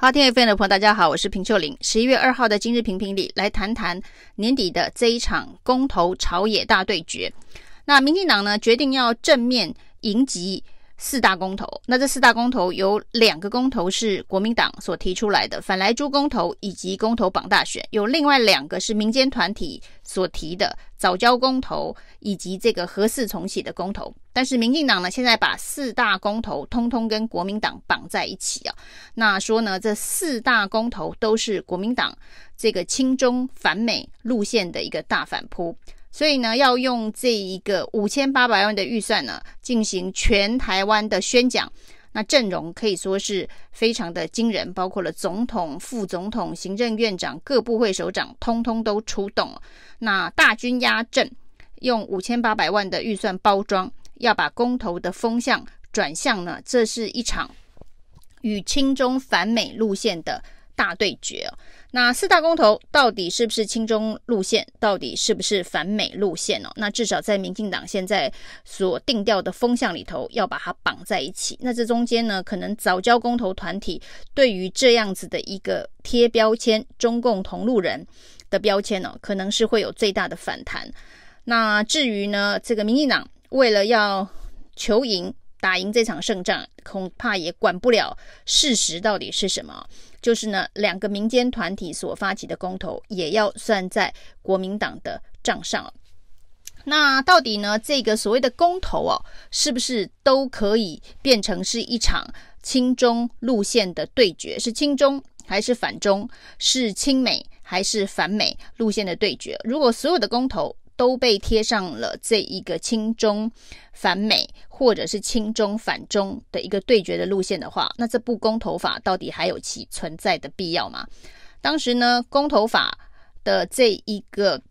好，听 FM 的朋友，大家好，我是平秀玲。十一月二号的今日评评理，来谈谈年底的这一场公投朝野大对决。那民进党呢，决定要正面迎击四大公投。那这四大公投有两个公投是国民党所提出来的，反莱猪公投以及公投榜大选；有另外两个是民间团体所提的，早交公投以及这个核四重启的公投。但是民进党呢，现在把四大公投通通跟国民党绑在一起啊，那说呢，这四大公投都是国民党这个亲中反美路线的一个大反扑，所以呢，要用这一个五千八百万的预算呢，进行全台湾的宣讲，那阵容可以说是非常的惊人，包括了总统、副总统、行政院长、各部会首长，通通都出动，那大军压阵，用五千八百万的预算包装。要把公投的风向转向呢，这是一场与亲中反美路线的大对决哦。那四大公投到底是不是亲中路线，到底是不是反美路线哦？那至少在民进党现在所定调的风向里头，要把它绑在一起。那这中间呢，可能早教公投团体对于这样子的一个贴标签“中共同路人”的标签呢，可能是会有最大的反弹。那至于呢，这个民进党。为了要求赢、打赢这场胜仗，恐怕也管不了事实到底是什么。就是呢，两个民间团体所发起的公投，也要算在国民党的账上。那到底呢，这个所谓的公投哦，是不是都可以变成是一场亲中路线的对决？是亲中还是反中？是亲美还是反美路线的对决？如果所有的公投，都被贴上了这一个亲中反美或者是亲中反中的一个对决的路线的话，那这部公投法到底还有其存在的必要吗？当时呢，公投法的这一个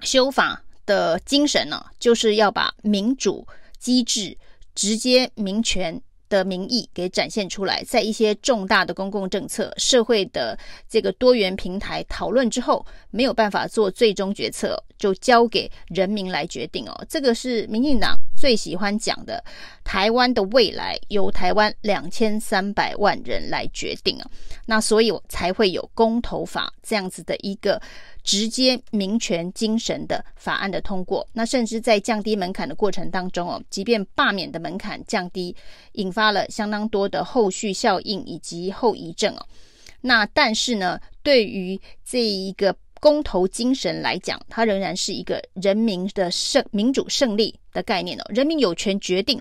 修法的精神呢，就是要把民主机制直接民权的民意给展现出来，在一些重大的公共政策、社会的这个多元平台讨论之后，没有办法做最终决策，就交给人民来决定哦。这个是民进党最喜欢讲的，台湾的未来由台湾两千三百万人来决定啊。那所以才会有公投法这样子的一个。直接民权精神的法案的通过，那甚至在降低门槛的过程当中哦，即便罢免的门槛降低，引发了相当多的后续效应以及后遗症哦。那但是呢，对于这一个公投精神来讲，它仍然是一个人民的胜民主胜利的概念哦。人民有权决定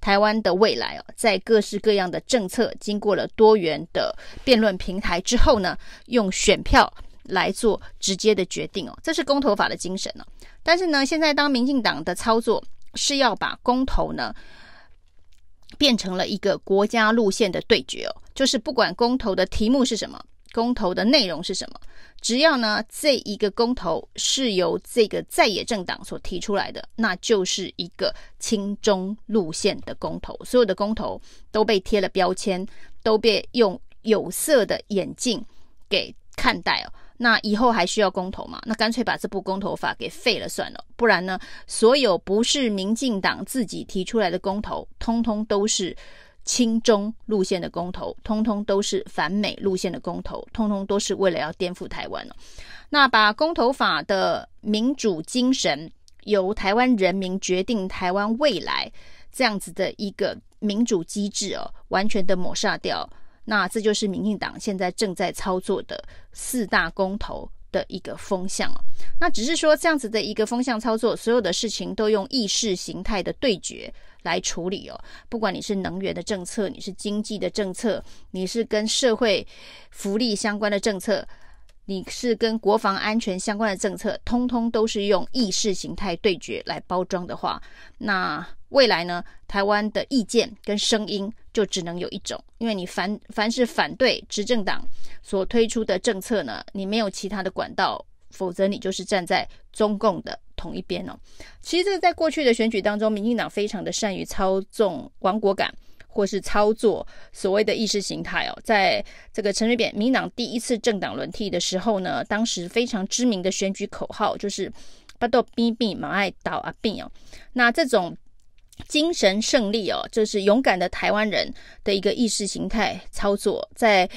台湾的未来哦，在各式各样的政策经过了多元的辩论平台之后呢，用选票。来做直接的决定哦，这是公投法的精神哦。但是呢，现在当民进党的操作是要把公投呢变成了一个国家路线的对决哦，就是不管公投的题目是什么，公投的内容是什么，只要呢这一个公投是由这个在野政党所提出来的，那就是一个亲中路线的公投。所有的公投都被贴了标签，都被用有色的眼镜给看待哦。那以后还需要公投吗？那干脆把这部公投法给废了算了。不然呢，所有不是民进党自己提出来的公投，通通都是亲中路线的公投，通通都是反美路线的公投，通通都是为了要颠覆台湾。那把公投法的民主精神，由台湾人民决定台湾未来这样子的一个民主机制哦，完全的抹杀掉。那这就是民进党现在正在操作的四大公投的一个风向。那只是说这样子的一个风向操作，所有的事情都用意识形态的对决来处理哦。不管你是能源的政策，你是经济的政策，你是跟社会福利相关的政策，你是跟国防安全相关的政策，通通都是用意识形态对决来包装的话，那未来呢，台湾的意见跟声音就只能有一种，因为你凡凡是反对执政党所推出的政策呢，你没有其他的管道，否则你就是站在中共的同一边哦。其实这个在过去的选举当中，民进党非常的善于操纵亡国感。或是操作所谓的意识形态哦，在这个陈水扁民党第一次政党轮替的时候呢，当时非常知名的选举口号就是“巴豆逼逼马爱倒阿病”哦。那这种精神胜利哦，就是勇敢的台湾人的一个意识形态操作，在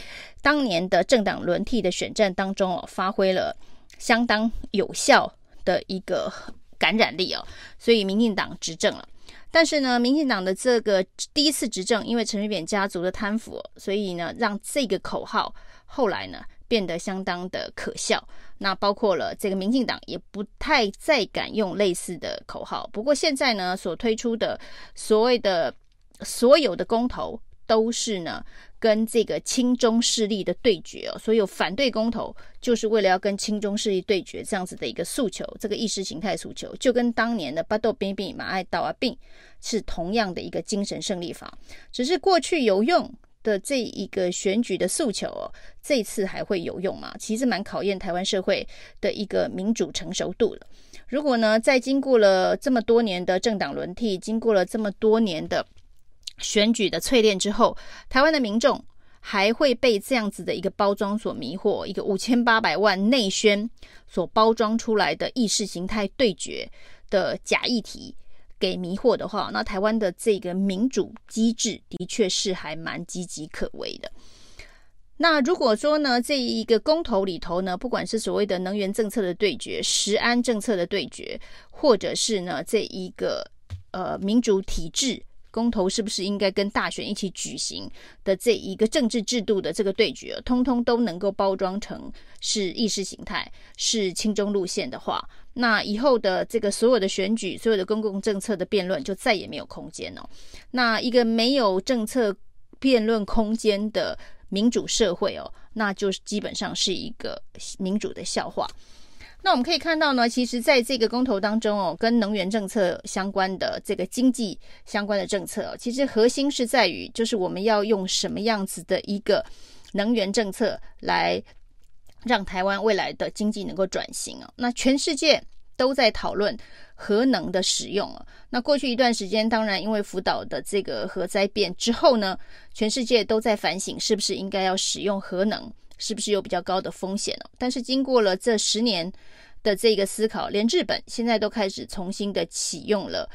当年的政党轮替的选战当中哦，发挥了相当有效的一个感染力哦，所以民进党执政了。但是呢，民进党的这个第一次执政，因为陈水扁家族的贪腐，所以呢，让这个口号后来呢变得相当的可笑。那包括了这个民进党也不太再敢用类似的口号。不过现在呢，所推出的所谓的所有的公投，都是呢跟这个亲中势力的对决哦。所有反对公投，就是为了要跟亲中势力对决这样子的一个诉求，这个意识形态诉求，就跟当年的巴豆边边马爱道啊病是同样的一个精神胜利法，只是过去有用。的这一个选举的诉求哦，这次还会有用吗？其实蛮考验台湾社会的一个民主成熟度的。如果呢，在经过了这么多年的政党轮替，经过了这么多年的选举的淬炼之后，台湾的民众还会被这样子的一个包装所迷惑，一个五千八百万内宣所包装出来的意识形态对决的假议题。给迷惑的话，那台湾的这个民主机制的确是还蛮岌岌可危的。那如果说呢，这一个公投里头呢，不管是所谓的能源政策的对决、食安政策的对决，或者是呢这一个呃民主体制。公投是不是应该跟大选一起举行的这一个政治制度的这个对决，通通都能够包装成是意识形态、是亲中路线的话，那以后的这个所有的选举、所有的公共政策的辩论就再也没有空间了。那一个没有政策辩论空间的民主社会哦，那就基本上是一个民主的笑话。那我们可以看到呢，其实在这个公投当中哦，跟能源政策相关的这个经济相关的政策，其实核心是在于，就是我们要用什么样子的一个能源政策来让台湾未来的经济能够转型哦。那全世界都在讨论核能的使用哦。那过去一段时间，当然因为福岛的这个核灾变之后呢，全世界都在反省是不是应该要使用核能。是不是有比较高的风险呢？但是经过了这十年的这个思考，连日本现在都开始重新的启用了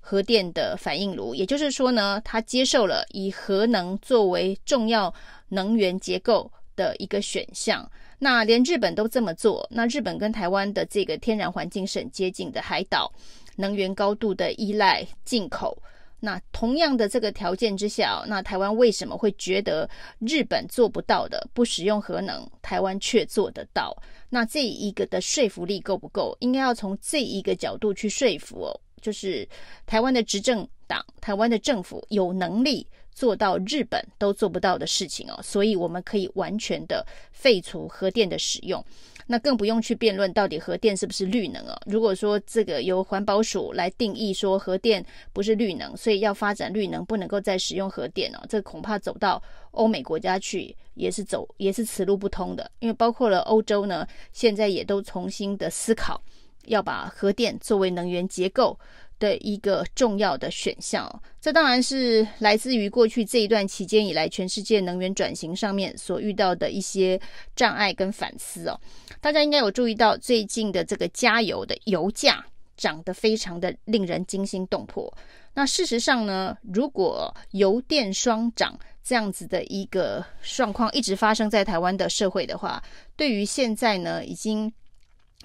核电的反应炉，也就是说呢，它接受了以核能作为重要能源结构的一个选项。那连日本都这么做，那日本跟台湾的这个天然环境是很接近的海岛，能源高度的依赖进口。那同样的这个条件之下，那台湾为什么会觉得日本做不到的不使用核能，台湾却做得到？那这一个的说服力够不够？应该要从这一个角度去说服哦，就是台湾的执政党、台湾的政府有能力做到日本都做不到的事情哦，所以我们可以完全的废除核电的使用。那更不用去辩论到底核电是不是绿能啊？如果说这个由环保署来定义说核电不是绿能，所以要发展绿能，不能够再使用核电哦，这恐怕走到欧美国家去也是走也是此路不通的。因为包括了欧洲呢，现在也都重新的思考要把核电作为能源结构的一个重要的选项，这当然是来自于过去这一段期间以来，全世界能源转型上面所遇到的一些障碍跟反思哦。大家应该有注意到，最近的这个加油的油价涨得非常的令人惊心动魄。那事实上呢，如果油电双涨这样子的一个状况一直发生在台湾的社会的话，对于现在呢已经。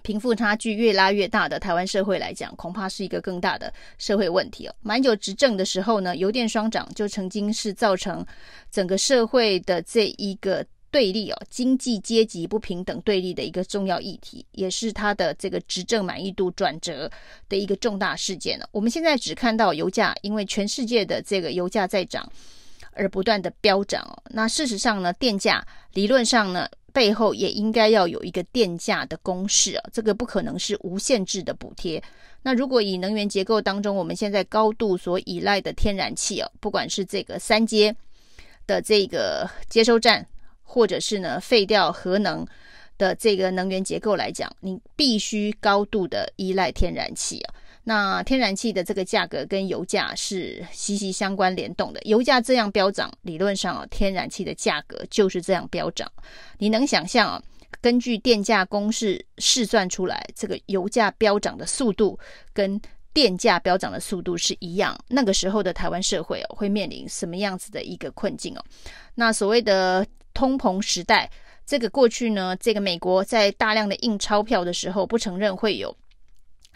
贫富差距越拉越大的台湾社会来讲，恐怕是一个更大的社会问题哦。马英九执政的时候呢，油电双涨就曾经是造成整个社会的这一个对立哦，经济阶级不平等对立的一个重要议题，也是他的这个执政满意度转折的一个重大事件了。我们现在只看到油价，因为全世界的这个油价在涨而不断的飙涨哦。那事实上呢，电价理论上呢，背后也应该要有一个电价的公式啊，这个不可能是无限制的补贴。那如果以能源结构当中，我们现在高度所依赖的天然气啊，不管是这个三阶的这个接收站，或者是呢废掉核能的这个能源结构来讲，你必须高度的依赖天然气啊。那天然气的这个价格跟油价是息息相关联动的，油价这样飙涨，理论上啊，天然气的价格就是这样飙涨。你能想象啊，根据电价公式试算出来，这个油价飙涨的速度跟电价飙涨的速度是一样，那个时候的台湾社会哦，会面临什么样子的一个困境哦？那所谓的通膨时代，这个过去呢，这个美国在大量的印钞票的时候，不承认会有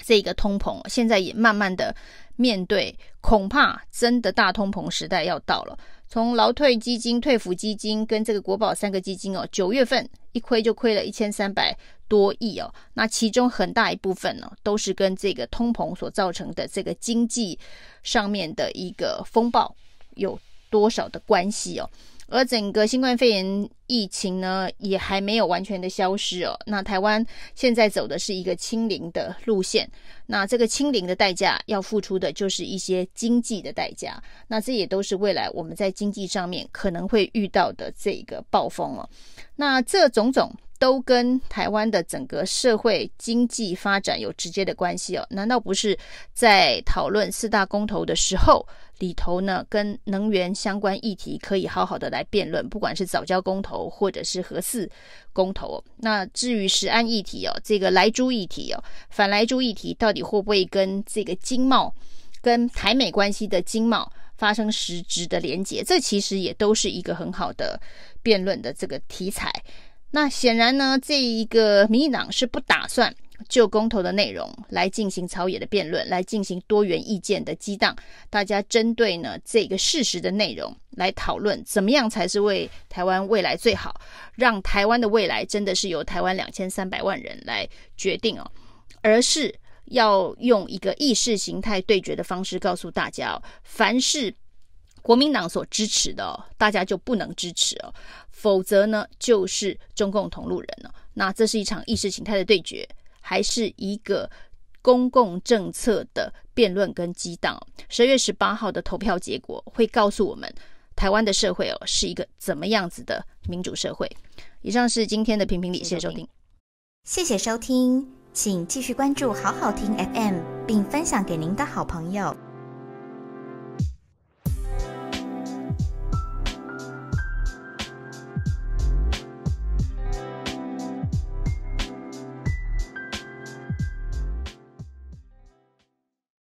这个通膨，现在也慢慢的面对，恐怕真的大通膨时代要到了。从劳退基金、退抚基金跟这个国保三个基金哦，九月份一亏就亏了一千三百多亿哦，那其中很大一部分呢，都是跟这个通膨所造成的这个经济上面的一个风暴有多少的关系哦。而整个新冠肺炎疫情呢，也还没有完全的消失哦。那台湾现在走的是一个清零的路线，那这个清零的代价要付出的就是一些经济的代价。那这也都是未来我们在经济上面可能会遇到的这个暴风哦。那这种种都跟台湾的整个社会经济发展有直接的关系哦。难道不是在讨论四大公投的时候？里头呢，跟能源相关议题可以好好的来辩论，不管是早教公投或者是核四公投。那至于石安议题哦，这个莱猪议题哦，反莱猪议题到底会不会跟这个经贸、跟台美关系的经贸发生实质的连结？这其实也都是一个很好的辩论的这个题材。那显然呢，这一个民进党是不打算。就公投的内容来进行朝野的辩论，来进行多元意见的激荡。大家针对呢这个事实的内容来讨论，怎么样才是为台湾未来最好？让台湾的未来真的是由台湾两千三百万人来决定哦，而是要用一个意识形态对决的方式告诉大家，凡是国民党所支持的，大家就不能支持哦，否则呢就是中共同路人了。那这是一场意识形态的对决。还是一个公共政策的辩论跟激荡。十二月十八号的投票结果会告诉我们，台湾的社会哦是一个怎么样子的民主社会。以上是今天的评评理，谢谢收听，谢谢收听，请继续关注好好听 FM，并分享给您的好朋友。